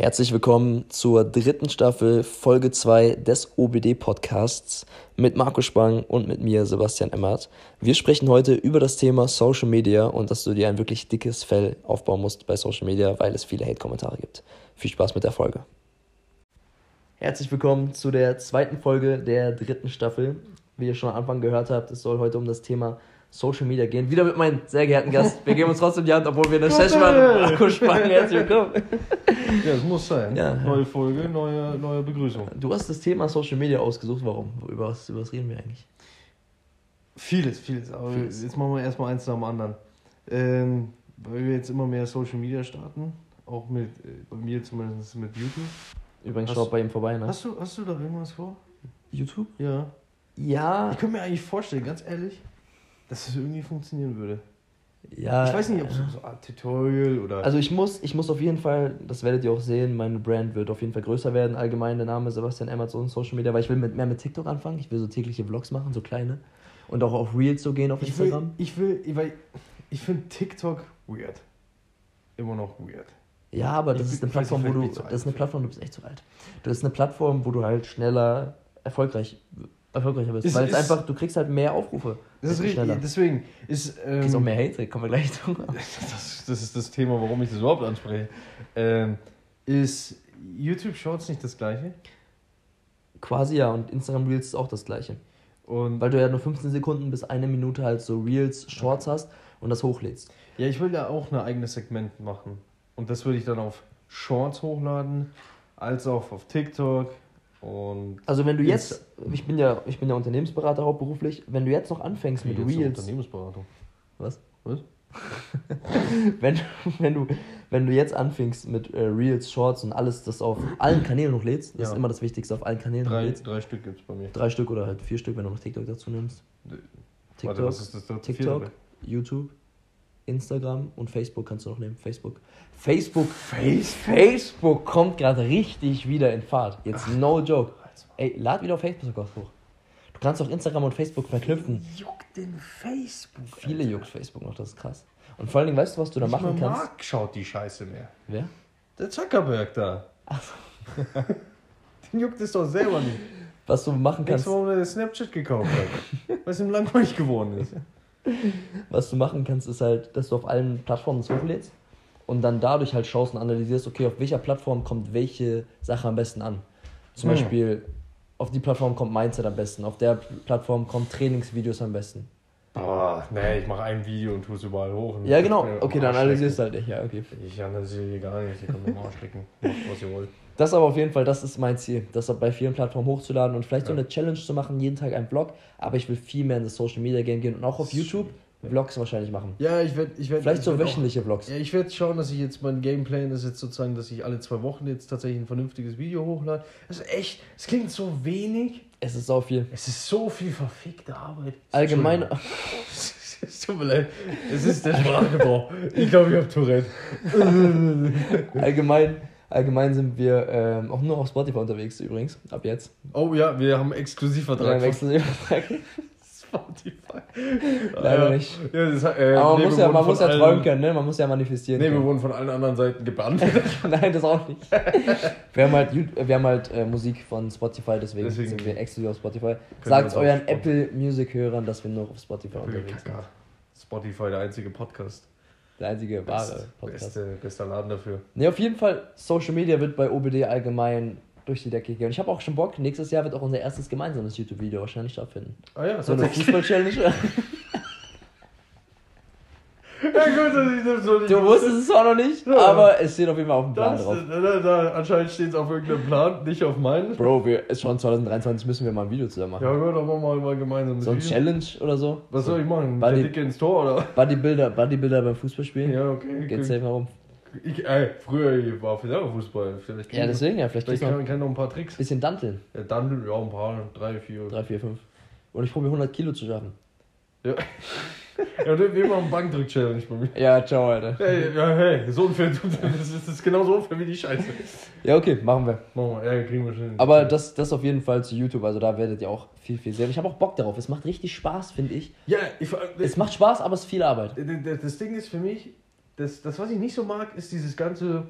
Herzlich willkommen zur dritten Staffel, Folge 2 des OBD-Podcasts mit Marco Spang und mit mir, Sebastian Emmert. Wir sprechen heute über das Thema Social Media und dass du dir ein wirklich dickes Fell aufbauen musst bei Social Media, weil es viele Hate-Kommentare gibt. Viel Spaß mit der Folge. Herzlich willkommen zu der zweiten Folge der dritten Staffel. Wie ihr schon am Anfang gehört habt, es soll heute um das Thema Social Media gehen. Wieder mit meinem sehr geehrten Gast. Wir geben uns trotzdem die Hand, obwohl wir eine Session machen. Marco Spang, herzlich willkommen. Ja, es muss sein. Ja. Neue Folge, neue, neue Begrüßung. Du hast das Thema Social Media ausgesucht. Warum? Über was, über was reden wir eigentlich? Vieles, vieles. Aber Vieles. jetzt machen wir erstmal eins nach dem anderen. Ähm, weil wir jetzt immer mehr Social Media starten. Auch mit, äh, bei mir zumindest mit YouTube. Übrigens, Hast- schaut bei ihm vorbei, ne? Hast du, hast du da irgendwas vor? YouTube? Ja. Ja. Ich könnte mir eigentlich vorstellen, ganz ehrlich, dass es irgendwie funktionieren würde. ja ich weiß nicht, ob so, so ein Tutorial oder. Also ich muss, ich muss auf jeden Fall, das werdet ihr auch sehen, meine Brand wird auf jeden Fall größer werden. Allgemein der Name Sebastian Emmert so in Social Media, weil ich will mit, mehr mit TikTok anfangen. Ich will so tägliche Vlogs machen, so kleine. Und auch auf Reels so gehen auf ich will, Instagram. ich will, weil ich finde TikTok weird. Immer noch weird. Ja, aber das Ich- ist eine Plattform, wo du. Das ist eine. Plattform, du bist echt zu alt. Das ist eine Plattform, wo du halt schneller erfolgreich erfolgreicher bist. Ist- weil es einfach, du kriegst halt mehr Aufrufe. Das ist richtig. schneller. Deswegen ist. Ähm, Kriegst auch mehr Hate, kommen wir gleich zu. das, das ist das Thema, warum ich das überhaupt anspreche. Ähm, ist YouTube Shorts nicht das gleiche? Quasi ja, und Instagram Reels ist auch das gleiche. Und Weil du ja nur 15 Sekunden bis eine Minute halt so Reels, Shorts hast und das hochlädst. ja, ich will ja auch ein eigenes Segment machen. Und das würde ich dann auf Shorts hochladen, als auch auf TikTok. Und Also wenn du Jetzt- ich bin ja, ich bin ja Unternehmensberater hauptberuflich, wenn du jetzt noch anfängst mit Reels, Unternehmensberatung. was? Was? wenn, wenn, du, wenn du jetzt anfängst mit äh, Reels, Shorts und alles, das auf allen Kanälen hochlädst, das Ja. ist immer das Wichtigste, auf allen Kanälen Drei, hochlädst. drei Stück gibt es bei mir. Drei Stück oder halt vier Stück, wenn du noch TikTok dazu nimmst. TikTok, Warte, was ist das dritte? TikTok? YouTube, Instagram und Facebook kannst du noch nehmen. Facebook. Facebook, Face, Facebook kommt gerade richtig wieder in Fahrt. Jetzt no joke. Ey, lad wieder auf Facebook hoch. Du kannst auch Instagram und Facebook verknüpfen. Juckt den Facebook. Viele juckt Facebook noch, das ist krass. Und vor allen Dingen, weißt du, was du da machen kannst? Mark schaut die Scheiße mehr. Wer? Der Zuckerberg da. Den juckt es doch selber nicht. Was du machen Kannst du, warum er Snapchat gekauft hat? Weil es ihm langweilig geworden ist. was du machen kannst, ist halt, dass du auf allen Plattformen das hochlädst und dann dadurch halt schaust und analysierst, okay, auf welcher Plattform kommt welche Sache am besten an. Zum Hm. Beispiel, auf die Plattform kommt Mindset am besten, auf der Plattform kommen Trainingsvideos am besten. Boah, nee, ich mache ein Video und tue es überall hoch. Ja, genau. Okay, dann analysierst du halt nicht. Ja, okay. Ich analysiere gar nicht. Ihr könnt mir am Arsch lecken. Macht, was ihr wollt. Das aber auf jeden Fall, das ist mein Ziel, das bei vielen Plattformen hochzuladen und vielleicht so Ja. eine Challenge zu machen, jeden Tag ein Vlog. Aber ich will viel mehr in das Social Media Game gehen und auch auf YouTube Vlogs wahrscheinlich machen. Ja, ich werde. Ich werd, Vielleicht ich so werd auch- wöchentliche Vlogs. Ja, ich werde schauen, dass ich jetzt mein Gameplan ist jetzt sozusagen, dass ich alle zwei Wochen jetzt tatsächlich ein vernünftiges Video hochlade. Das ist echt, es klingt so wenig. Es ist so viel. Es ist so viel verfickte Arbeit. Allgemein, Es tut mir leid. Es ist der Sprachgebrauch. Ich glaube, ich habe Tourette. allgemein, allgemein sind wir ähm, auch nur auf Spotify unterwegs übrigens, ab jetzt. Oh ja, wir haben Exklusivvertrag. Ja, wechseln wir- Spotify. Leider Ja. nicht. Ja, das, äh, Aber man nee, muss ja, man muss ja allen- träumen können, ne? Man muss ja manifestieren Nee, wir wurden von allen anderen Seiten gebannt. Nein, das auch nicht. wir haben halt, wir haben halt äh, Musik von Spotify, deswegen, Deswegen- sind wir exklusiv auf Spotify. Sagt euren. Apple Music Hörern, dass wir nur auf Spotify unterwegs sind. Kacker. Spotify, der einzige Podcast. Der einzige wahre Best- Podcast. Beste, bester Laden dafür. Ne, auf jeden Fall, Social Media wird bei OBD allgemein durch die Decke gehen. Ich habe auch schon Bock, nächstes Jahr wird auch unser erstes gemeinsames YouTube-Video wahrscheinlich stattfinden. Ah ja, So eine. Fußball-Challenge. Ja, gut, dass ich das so nicht Du wusstest es zwar noch nicht, Ja. aber es steht auf jeden Fall auf dem Plan Das, drauf. da, da, da, anscheinend steht es auf irgendeinem Plan, nicht auf meinen. Bro, wir, ist schon 2023 müssen wir mal ein Video zusammen machen. Ja gut, dann machen wir mal gemeinsam so ein. Challenge oder so. Was soll ich machen? Buddy- Der Dicke ins Tor oder? Bodybuilder, Bodybuilder beim Fußballspielen. Ja, okay. Geht safe mal rum. Ich, ey, früher ich war für Fußball. Vielleicht Ja, deswegen, ja, vielleicht Vielleicht kann, kann noch ein paar Tricks. bisschen Danteln. Ja, dann ja, ein paar, drei, vier. 3, 4, 5. Und ich probiere 100 Kilo zu schaffen. Ja. ja, und wir machen Bankdrück-Challenge bei mir. Ja, ciao, Alter. Hey, ja, hey, so unfair. Das ist, das ist genauso unfair wie die Scheiße. Ja, okay, machen wir. Machen wir, ja, kriegen wir schon. Aber das, das auf jeden Fall zu YouTube, also da werdet ihr auch viel, viel sehen. Ich habe auch Bock darauf. Es macht richtig Spaß, finde ich. Ja, ich, Es macht Spaß, aber es ist viel Arbeit. das, das Ding ist für mich, das, das, was ich nicht so mag, ist dieses ganze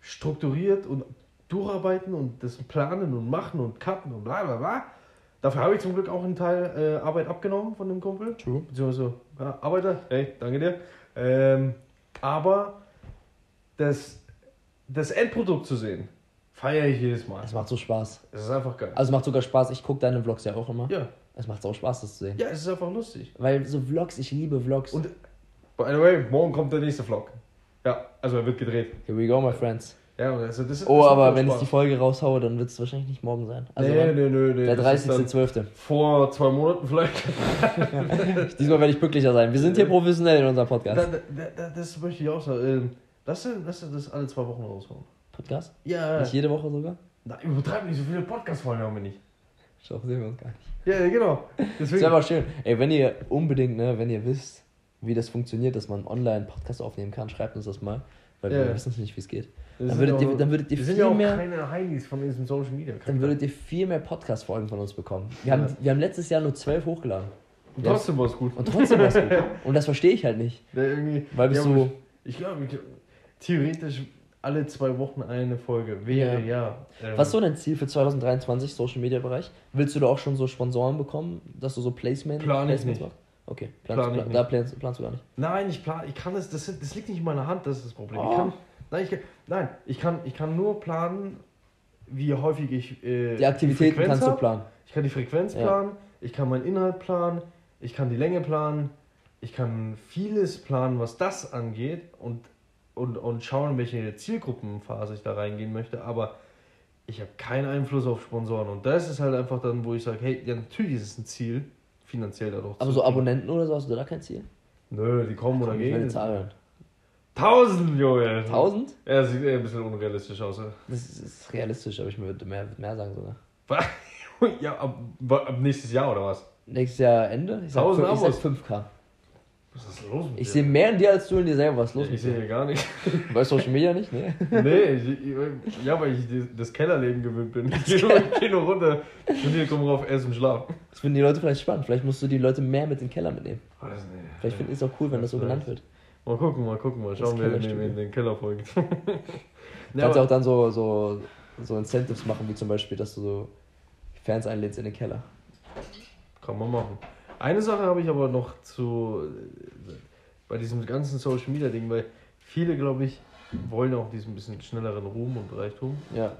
strukturiert und durcharbeiten und das planen und machen und cutten und bla bla bla. Dafür habe ich zum Glück auch einen Teil äh, Arbeit abgenommen von dem Kumpel. True. Beziehungsweise, ja, Arbeiter, hey, danke dir. Ähm, aber das, das Endprodukt zu sehen, feiere ich jedes Mal. Es macht so Spaß. Es ist einfach geil. Also es macht sogar Spaß. Ich gucke deine Vlogs ja auch immer. Ja, Es macht auch Spaß, das zu sehen. ja, es ist einfach lustig. Weil so Vlogs, ich liebe Vlogs. Und, by the way, morgen kommt der nächste Vlog. Ja, also er wird gedreht. Here we go, my friends. Ja, also das ist, Oh, das aber wenn ich die Folge raushaue, dann wird es wahrscheinlich nicht morgen sein. Also nee, wann? nee, nee, nee. der das ist dann 30.12. Vor zwei Monaten vielleicht. Diesmal werde ich glücklicher sein. Wir sind hier professionell in unserem Da, Podcast. da, da, das möchte ich auch sagen. Ähm, Lass dir, dir das alle zwei Wochen raushauen. Podcast? Ja. Nicht jede Woche sogar? Na, übertreib nicht, so viele Podcast-Folgen haben wir nicht. Schau, sehen wir uns gar nicht. Ja, genau. Das Deswegen. wäre aber schön. Ey, wenn ihr unbedingt, ne, wenn ihr wisst, wie das funktioniert, dass man online Podcast aufnehmen kann, schreibt uns das mal. Weil Ja. wir wissen es nicht, wie es geht. Dann würdet ihr- dann würdet viel mehr-. Dann würdet ihr viel mehr Podcast-Folgen von uns bekommen. Wir, haben, Ja. wir haben letztes Jahr nur zwölf hochgeladen. Und Ja. trotzdem war es gut. Und trotzdem war es gut. Und das verstehe ich halt nicht. Ja, Weil bist ja, du. Ich glaube, theoretisch alle zwei Wochen eine Folge wäre ja. ähm, Was ist so dein Ziel für 2023, Social Media Bereich? Willst du da auch schon so Sponsoren bekommen, dass du so Placement, Plan ich Placements nicht. machst? Okay, planst, Plan ich pla- da planst, planst du gar nicht. Nein, ich plan, ich kann das, das, das liegt nicht in meiner Hand, das ist das Problem. Oh. Ich kann, nein, ich kann, nein, ich kann, ich kann nur planen, wie häufig ich äh, Die Aktivitäten Frequenz kannst du planen. Ich kann die Frequenz Ja. planen, ich kann meinen Inhalt planen, ich kann die Länge planen, ich kann vieles planen, was das angeht und, und, und schauen, in welche Zielgruppenphase ich da reingehen möchte, aber ich habe keinen Einfluss auf Sponsoren und das ist halt einfach dann, wo ich sage, hey, ja, natürlich ist es ein Ziel, finanziell dadurch Aber so. Abonnenten oder so, hast du da kein Ziel? Nö, die kommen oder Komm, ich will eine gehen. Zahl hören. Tausend, Junge. 1000? Ja, sieht eher ein bisschen unrealistisch aus. ja. Das ist, ist realistisch, aber ich würde mehr, mehr sagen sogar. Ja, ab, ab nächstes Jahr oder was? Nächstes Jahr Ende? Ich sag, 1000 fün- ich sag Abos. 5K. Was ist los mit Ich sehe mehr in dir als du in dir selber. Was ist los Ich mit sehe dir? hier gar nicht. Bei Social Media nicht? Nee. Nee, ich, ich, ja, weil ich das Kellerleben gewöhnt bin. Ich gehe nur, ich geh nur runter und hier kommen rauf, essen und schlafen. Das finden die Leute vielleicht spannend. Vielleicht musst du die Leute mehr mit in den Keller mitnehmen. Weiß nicht. Vielleicht finden es auch cool, wenn das so genannt wird. Mal gucken, mal gucken, mal schauen, wer in, den- in den Keller folgt. Du ja, kannst ja auch dann so, so, so Incentives machen, wie zum Beispiel, dass du so Fans einlädst in den Keller. kann man machen. Eine Sache habe ich aber noch zu äh, bei diesem ganzen Social Media Ding, weil viele, glaube ich, wollen auch diesen bisschen schnelleren Ruhm und Reichtum. Ja.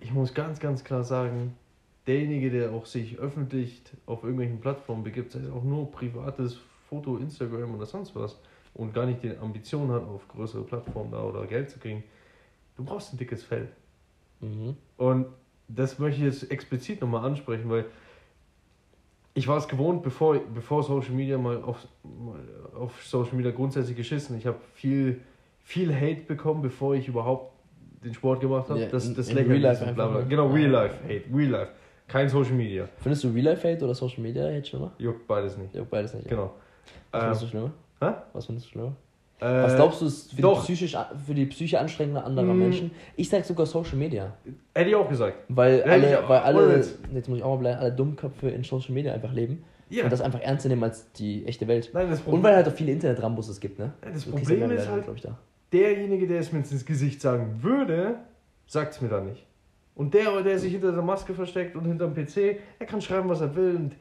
Ich muss ganz, ganz klar sagen, derjenige, der auch sich öffentlich auf irgendwelchen Plattformen begibt, sei es auch nur privates Foto, Instagram oder sonst was, und gar nicht die Ambition hat, auf größere Plattformen da oder Geld zu kriegen, du brauchst ein dickes Fell. Mhm. Und das möchte ich jetzt explizit nochmal ansprechen, weil ich war es gewohnt, bevor, bevor Social Media mal auf, mal auf Social Media grundsätzlich geschissen. Ich habe viel, viel Hate bekommen, bevor ich überhaupt den Sport gemacht habe. Ja, das das in Real Life und bla bla. ne? Genau, Real Life Hate, Real Life. Kein Social Media. Findest du Real Life Hate oder Social Media Hate schlimmer? Juckt beides nicht. Ja, beides nicht. Genau. Was Ähm, findest du schlimmer? hä? Was findest du schlimmer? Äh, Was glaubst du, ist für die, psychisch, für die Psyche anstrengende anderer Mm. Menschen? Ich sag sogar Social Media. Hätte ich auch gesagt. Weil Ja, alle, weil alle jetzt muss ich auch mal bleiben, alle Dummköpfe in Social Media einfach leben Ja. und das einfach ernster nehmen als die echte Welt. Nein, das Und Problem, weil halt auch viele Internet-Rambus gibt, ne? Das kriegst Problem ist halt, ich, da. derjenige, der es mir ins Gesicht sagen würde, sagt es mir dann nicht. Und der, der sich hinter der Maske versteckt und hinterm PC, er kann schreiben, was er will und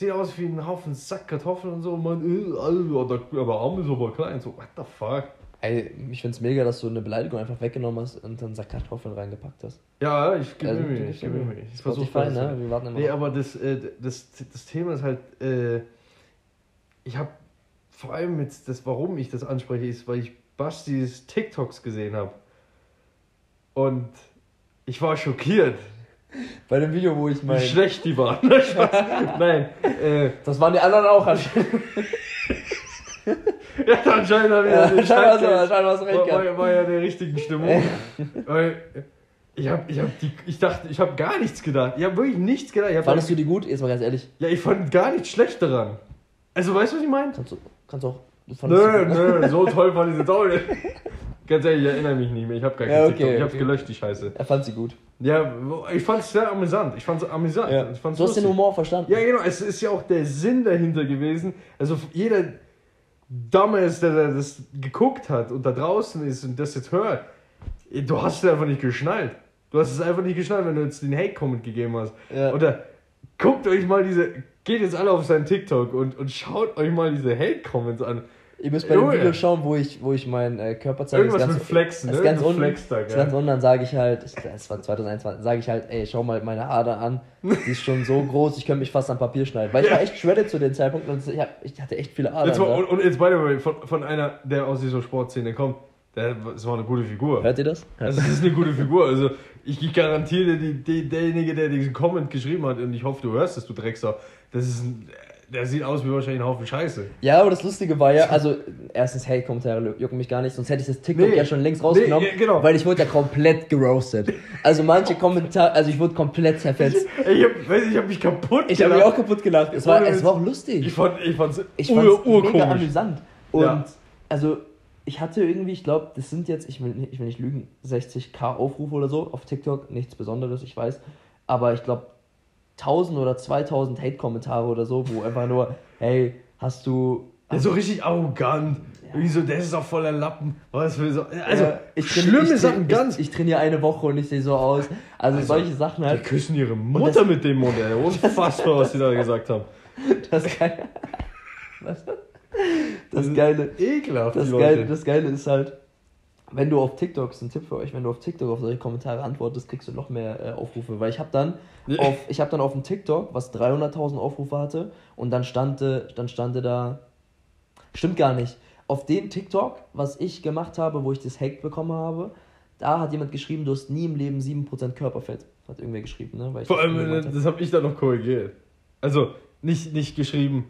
sieht aus wie ein Haufen Sack Kartoffeln und so. Und man, äh, Alter, der, aber Arm ist aber klein. So, what the fuck? Ey, ich find's mega, dass du eine Beleidigung einfach weggenommen hast und dann Sack Kartoffeln reingepackt hast. Ja, ich gebe Also, mir ich gebe mir. Mühe. Ich versuche das. ne? Wir warten immer Nee, aber das, äh, das, das Thema ist halt, äh, ich habe vor allem jetzt, das, warum ich das anspreche, ist, weil ich Bastis TikToks gesehen habe. Und ich war schockiert, Bei dem Video, wo ich wie mein... schlecht die waren. Spaß. Nein, äh, Das waren die anderen auch anscheinend. ja, anscheinend habe ich Ja, ja, scheinbar Scheiß- scheinbar hast recht war, war, war ja der richtigen Stimmung. Weil ich habe ich hab die, ich dachte, ich habe gar nichts gedacht. Ich habe wirklich nichts gedacht. Hab Fandest du die gut? Jetzt mal ganz ehrlich. Ja, ich fand gar nichts schlecht daran. Also, weißt du, was ich meine? Kannst du, kannst auch... Nö, sie nö, so toll fand ich auch nicht. Ganz ehrlich, ich erinnere mich nicht mehr. Ich habe gar kein Ja, okay, TikTok. Ich hab's okay. gelöscht, die Scheiße. Er fand sie gut. Ja, ich fand es sehr amüsant. Ich fand es amüsant. Ja. Ich fand's Du hast den lustig. Humor verstanden. Ja, genau. Es ist ja auch der Sinn dahinter gewesen. Also jeder, Dumbass, der, der das geguckt hat und da draußen ist und das jetzt hört, du hast es einfach nicht geschnallt. Du hast es einfach nicht geschnallt, wenn du jetzt den Hate-Comment gegeben hast. Ja. Oder guckt euch mal diese, geht jetzt alle auf seinen TikTok und, und schaut euch mal diese Hate-Comments an. Ihr müsst bei dem Junge. Video schauen, wo ich, wo ich meinen äh, Körper zeige. Irgendwas Das ist mit Flexen, das ne? ist ganz unten, ist ja. ganz unten, dann sage ich halt, das war 2021, sage ich halt, ey, schau mal meine Ader an, die ist schon so groß, ich könnte mich fast am Papier schneiden. Weil ich Ja. war echt shredded zu dem Zeitpunkt und ich, hab, ich hatte echt viele Adern. Jetzt mal, da. und, und jetzt by the way, von, von einer, der aus dieser Sportszene kommt, der, das war eine gute Figur. Hört ihr das? Also, das ist eine gute Figur. Also, ich, ich garantiere dir, die, die, derjenige, der diesen Comment geschrieben hat, und ich hoffe, du hörst es, du Drecksau, das ist ein, der sieht aus wie wahrscheinlich ein Haufen Scheiße. Ja, aber das Lustige war ja, also erstens, hey, Kommentare jucken mich gar nicht, sonst hätte ich das TikTok Nee. ja schon längst rausgenommen, Nee, genau. weil ich wurde ja komplett geroastet. Also manche Kommentare, also ich wurde komplett zerfetzt. Ey, Ich hab, weiß nicht, ich hab mich kaputt Ich habe mich gelacht. auch kaputt gelacht. Es war, es war auch lustig. Ich fand ich fand's Ich fand es ur, mega amüsant. Und Ja. also, ich hatte irgendwie, ich glaube, das sind jetzt, ich will, nicht- ich will nicht lügen, 60k Aufrufe oder so auf TikTok. Nichts Besonderes, ich weiß. Aber ich glaube, 1000 oder 2000 Hate-Kommentare oder so, wo einfach nur, hey, hast du. Ja, so richtig arrogant. Wie so, der ist auch voller Lappen. Was für so. Also, Ja, ich schlimme ich, Sachen ganz. Ich, ich trainiere eine Woche und ich sehe so aus. Also, Also, solche Sachen Die halt. küssen ihre das- Mutter mit dem Mund, ey. Unfassbar, was die da gesagt haben. Das Geile. Was? Das Geile. Ekelhaft, Das die Geile, das Geile ist halt, wenn du auf TikTok, ist ein Tipp für euch, wenn du auf TikTok auf solche Kommentare antwortest, kriegst du noch mehr äh, Aufrufe. Weil ich habe dann Ja. auf, ich habe dann auf dem TikTok, was 300.000 Aufrufe hatte, und dann stand, dann stand da, stimmt gar nicht, auf dem TikTok, was ich gemacht habe, wo ich das Hack bekommen habe, da hat jemand geschrieben, du hast nie im Leben 7% Körperfett. Hat irgendwer geschrieben, ne? Vor das allem, äh, hab. das habe ich dann noch korrigiert. Also, nicht, nicht geschrieben,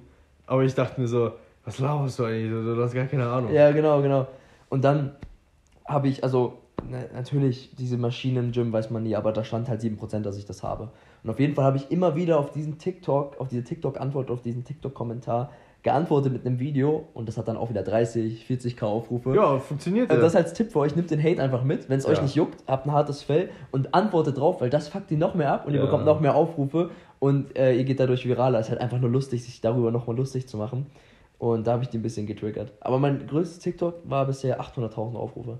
aber ich dachte mir so, was laberst du eigentlich? Du hast gar keine Ahnung. Ja, genau, genau. Und dann habe ich, also na, natürlich, diese Maschinen im Gym weiß man nie, aber da stand halt 7%, dass ich das habe. Und auf jeden Fall habe ich immer wieder auf diesen TikTok, auf diese TikTok-Antwort, auf diesen TikTok-Kommentar geantwortet mit einem Video und das hat dann auch wieder 30, 40k Aufrufe. Ja, funktioniert Also das als Tipp für euch, nimmt den Hate einfach mit, wenn es euch Ja. nicht juckt, habt ein hartes Fell und antwortet drauf, weil das fuckt ihn noch mehr ab und ihr Ja. bekommt noch mehr Aufrufe und äh, ihr geht dadurch viraler. Es ist halt einfach nur lustig, sich darüber nochmal lustig zu machen. Und da habe ich die ein bisschen getriggert. Aber mein größtes TikTok war bisher 800.000 Aufrufe.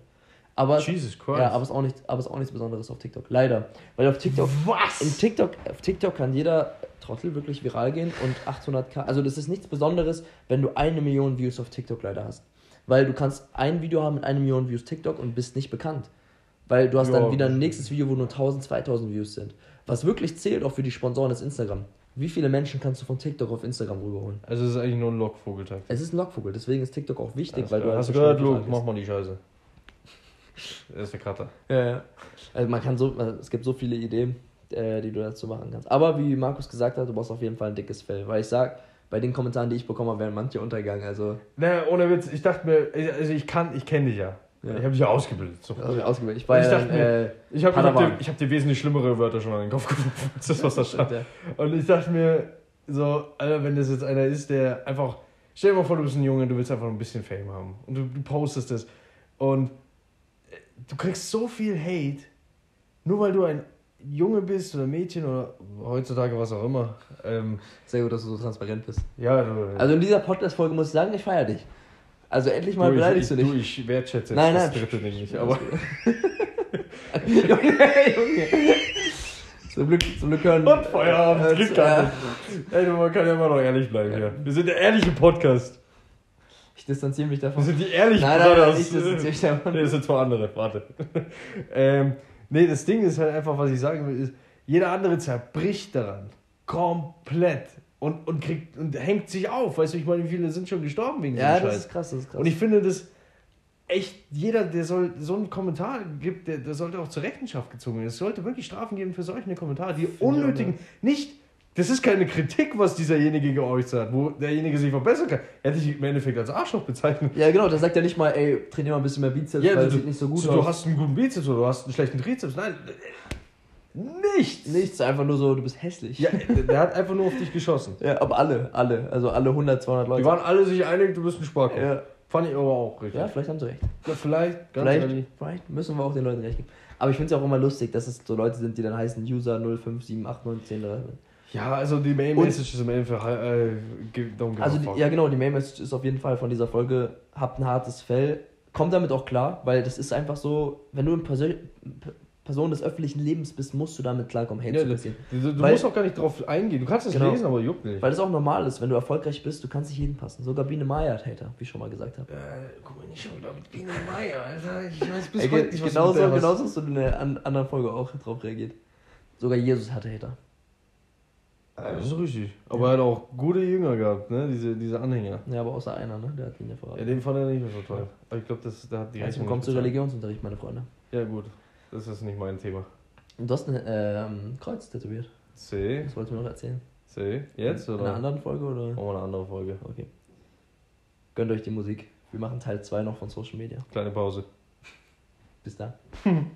Aber, Jesus Christ. ja, aber es ist auch nichts, aber es ist auch nichts Besonderes auf TikTok. Leider. Weil auf TikTok, Was? in TikTok, auf TikTok kann jeder Trottel wirklich viral gehen und 800k. Also das ist nichts Besonderes, wenn du eine Million Views auf TikTok leider hast. Weil du kannst ein Video haben mit einer Million Views TikTok und bist nicht bekannt. Weil du hast Ja. dann wieder ein nächstes Video, wo nur 1000, 2000 Views sind. Was wirklich zählt auch für die Sponsoren ist Instagram. Wie viele Menschen kannst du von TikTok auf Instagram rüberholen? Also, es ist eigentlich nur ein Lockvogeltag. Es ist ein Lockvogel, deswegen ist TikTok auch wichtig, weil du Hast du halt so gehört, Luke? Mach mal die Scheiße. Er ist der Cutter. Ja, ja. Also man kann so, es gibt so viele Ideen, äh, die du dazu machen kannst. Aber wie Markus gesagt hat, du brauchst auf jeden Fall ein dickes Fell. Weil ich sag, bei den Kommentaren, die ich bekommen habe, wären manche untergegangen. Also, Naja, ohne Witz, ich dachte mir, also ich kann, ich kenne dich ja. Ja. Ich habe dich ja ausgebildet. So. also ausgewählt. Ich war ich ja, dachte dann, mir, äh, Ich habe hab dir, ich hab dir wesentlich schlimmere Wörter schon an den Kopf geworfen, als das, was da stand. ja. Und ich dachte mir, so, Alter, wenn das jetzt einer ist, der einfach, stell dir mal vor, du bist ein Junge, du willst einfach ein bisschen Fame haben. Und du, du postest das. Und du kriegst so viel Hate, nur weil du ein Junge bist oder Mädchen oder heutzutage was auch immer. Ähm, Sehr gut, dass du so transparent bist. ja, du, Also in dieser Podcast-Folge muss ich sagen, ich feiere dich. Also endlich mal du, beleidigst ich, du du, nicht. ich wertschätze Nein, das nein. dritte Ding nicht. Aber Junge, Junge. Zum Glück, zum Glück hören. Und Feierabend, äh, äh. Ey, du, man kann ja immer noch ehrlich bleiben hier. Wir sind der ehrliche Podcast. Ich distanziere mich davon. sind die ehrlichen Nein, nein, nein, ich distanziere mich davon. Nee, das sind zwei andere, warte. ähm, nee, das Ding ist halt einfach, was ich sagen will, ist, jeder andere zerbricht daran. Komplett. Und, und, kriegt, und hängt sich auf. Weißt du, ich meine, wie viele sind schon gestorben wegen Ja, so das Scheiß. ist krass, das ist krass. Und ich finde das echt, jeder, der soll so einen Kommentar gibt, der, der sollte auch zur Rechenschaft gezogen werden. Es sollte wirklich Strafen geben für solche Kommentare, die unnötigen, nicht, das ist keine Kritik, was dieserjenige geäußert hat, wo derjenige sich verbessern kann. Er hat dich im Endeffekt als Arschloch bezeichnet. ja, genau, da sagt er nicht mal, ey, trainier mal ein bisschen mehr Bizeps, weil das sieht nicht so gut du aus. hast einen guten Bizeps oder du hast einen schlechten Trizeps. Nein, nichts. Nichts, einfach nur so, du bist hässlich. Ja, der, hat einfach nur auf dich geschossen. Ja, aber alle, alle, also alle 100, 200 Leute. Die waren alle sich einig, du bist ein Sparkopf. ja. Fand ich aber auch richtig. ja, vielleicht haben sie recht. Ja, vielleicht, ganz Vielleicht, ehrlich. vielleicht müssen wir auch den Leuten recht geben. Aber ich finde es auch immer lustig, dass es so Leute sind, die dann heißen User 05789103. Ja, also die Main Message ist im Endeffekt, äh, Also, die, ja genau, die Main Message ist auf jeden Fall von dieser Folge, habt ein hartes Fell. Kommt damit auch klar, weil das ist einfach so, wenn du eine Persön Person des öffentlichen Lebens bist, musst du damit klarkommen, Hate Ja, zu passieren. Du, du Weil- musst auch gar nicht drauf eingehen. Du kannst es Genau. lesen, aber juckt nicht. Weil das auch normal ist, wenn du erfolgreich bist, du kannst nicht jeden passen. Sogar Biene Maya hat Hater, wie ich schon mal gesagt habe. äh, guck mal, nicht schon wieder mit Biene Meier, Alter. Ich weiß bis Ey, heute nicht, was genauso, du genauso hast du in der an, anderen Folge auch drauf reagiert. Sogar Jesus hatte Hater. Ja, das ist richtig. Aber er hat auch gute Jünger gehabt, ne? Diese, diese Anhänger. Ja, aber außer einer, ne? Der hat ihn ja Ja, verraten. den fand er nicht mehr so toll. Aber ich glaube, das da hat die Rechnung kommt zu. Religionsunterricht, meine Freunde. Ja, gut. Das ist nicht mein Thema. Und du hast ein ähm, Kreuz tätowiert. C, Das wolltest du mir noch erzählen. C. Jetzt In einer oder? anderen Folge oder? Machen wir eine andere Folge. Okay. Gönnt euch die Musik. Wir machen Teil 2 noch von Social Media. Kleine Pause. Bis dann.